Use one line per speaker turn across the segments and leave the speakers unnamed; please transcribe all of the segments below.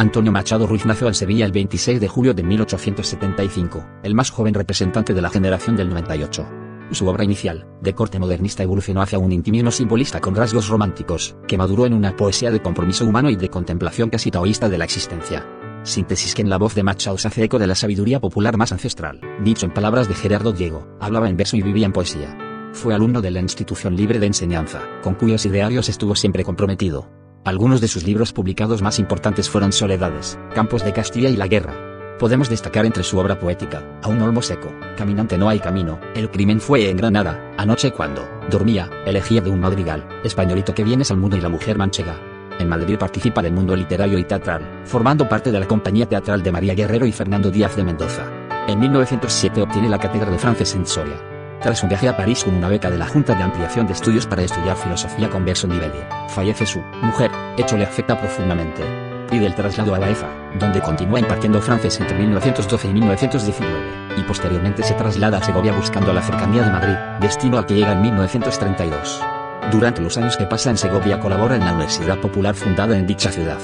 Antonio Machado Ruiz nació en Sevilla el 26 de julio de 1875, el más joven representante de la generación del 98. Su obra inicial, de corte modernista, evolucionó hacia un intimismo simbolista con rasgos románticos, que maduró en una poesía de compromiso humano y de contemplación casi taoísta de la existencia. Síntesis que en la voz de Machado se hace eco de la sabiduría popular más ancestral. Dicho en palabras de Gerardo Diego, hablaba en verso y vivía en poesía. Fue alumno de la Institución Libre de Enseñanza, con cuyos idearios estuvo siempre comprometido. Algunos de sus libros publicados más importantes fueron Soledades, Campos de Castilla y La Guerra. Podemos destacar entre su obra poética, A un olmo seco, Caminante no hay camino, El crimen fue en Granada, Anoche cuando, dormía, Elegía de un madrigal, Españolito que vienes al mundo y la mujer manchega. En Madrid participa del mundo literario y teatral, formando parte de la compañía teatral de María Guerrero y Fernando Díaz de Mendoza. En 1907 obtiene la cátedra de francés en Soria. Tras un viaje a París con una beca de la Junta de Ampliación de Estudios para estudiar filosofía con verso Nivelli, fallece su mujer, hecho le afecta profundamente. Y del traslado a Baeza, donde continúa impartiendo francés entre 1912 y 1919, y posteriormente se traslada a Segovia buscando la cercanía de Madrid, destino al que llega en 1932. Durante los años que pasa en Segovia colabora en la Universidad Popular fundada en dicha ciudad.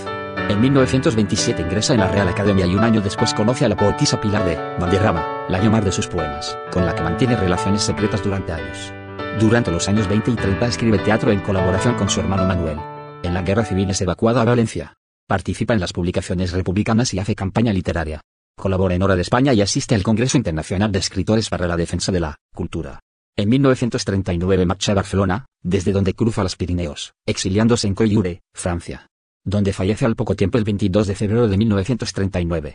En 1927 ingresa en la Real Academia y un año después conoce a la poetisa Pilar de Valderrama, la más de sus poemas, con la que mantiene relaciones secretas durante años. Durante los años 20 y 30 escribe teatro en colaboración con su hermano Manuel. En la guerra civil es evacuado a Valencia. Participa en las publicaciones republicanas y hace campaña literaria. Colabora en Hora de España y asiste al Congreso Internacional de Escritores para la Defensa de la Cultura. En 1939 marcha a Barcelona, desde donde cruza los Pirineos, exiliándose en Coyure, Francia donde fallece al poco tiempo el 22 de febrero de 1939.